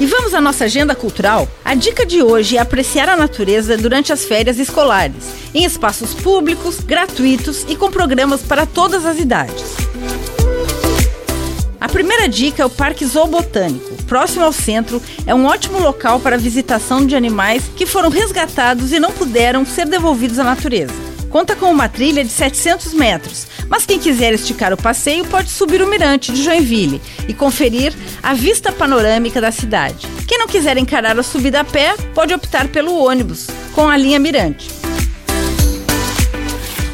E vamos à nossa agenda cultural? A dica de hoje é apreciar a natureza durante as férias escolares, em espaços públicos, gratuitos e com programas para todas as idades. A primeira dica é o Parque Zoobotânico. Próximo ao centro, é um ótimo local para a visitação de animais que foram resgatados e não puderam ser devolvidos à natureza. Conta com uma trilha de 700 metros, mas quem quiser esticar o passeio pode subir o mirante de Joinville e conferir a vista panorâmica da cidade. Quem não quiser encarar a subida a pé, pode optar pelo ônibus, com a linha Mirante.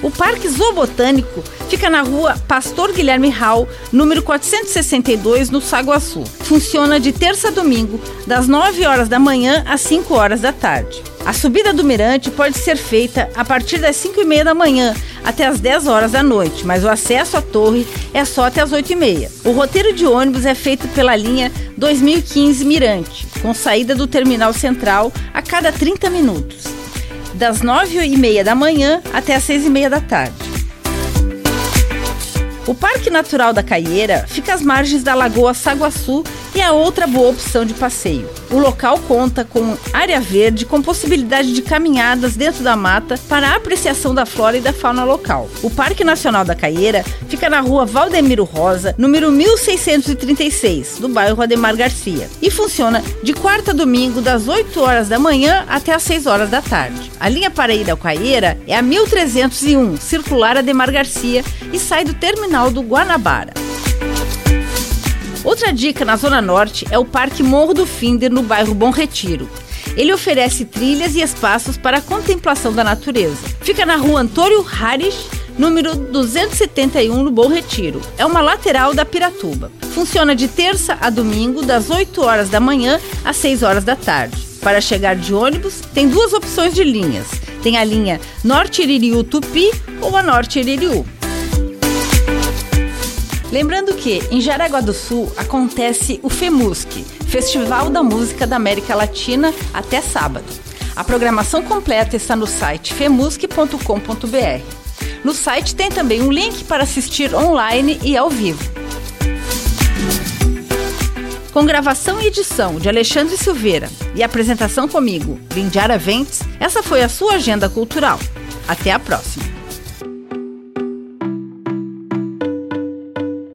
O Parque Zoobotânico fica na rua Pastor Guilherme Hall, número 462, no Saguaçu. Funciona de terça a domingo, das 9 horas da manhã às 5 horas da tarde. A subida do mirante pode ser feita a partir das 5 e meia da manhã até as 10 horas da noite, mas o acesso à torre é só até as 8 e meia. O roteiro de ônibus é feito pela linha 2015 Mirante, com saída do terminal central a cada 30 minutos, das 9 e meia da manhã até as 6 e meia da tarde. O Parque Natural da Caieira fica às margens da Lagoa Saguaçu e é outra boa opção de passeio. O local conta com área verde com possibilidade de caminhadas dentro da mata para a apreciação da flora e da fauna local. O Parque Nacional da Caieira fica na rua Valdemiro Rosa, número 1636, do bairro Ademar Garcia, e funciona de quarta a domingo, das 8 horas da manhã até as 6 horas da tarde. A linha para ir ao Caieira é a 1301, circular Ademar Garcia, e sai do terminal do Guanabara. Outra dica na Zona Norte é o Parque Morro do Finder, no bairro Bom Retiro. Ele oferece trilhas e espaços para a contemplação da natureza. Fica na rua Antônio Harish, número 271, no Bom Retiro. É uma lateral da Piratuba. Funciona de terça a domingo, das 8 horas da manhã às 6 horas da tarde. Para chegar de ônibus, tem duas opções de linhas. Tem a linha Norte Iririú Tupi ou a Norte Iririú. Lembrando que em Jaraguá do Sul acontece o FEMUSC, Festival da Música da América Latina, até sábado. A programação completa está no site femusc.com.br. No site tem também um link para assistir online e ao vivo. Com gravação e edição de Alexandre Silveira e apresentação comigo, Lindiara Ventes, essa foi a sua agenda cultural. Até a próxima!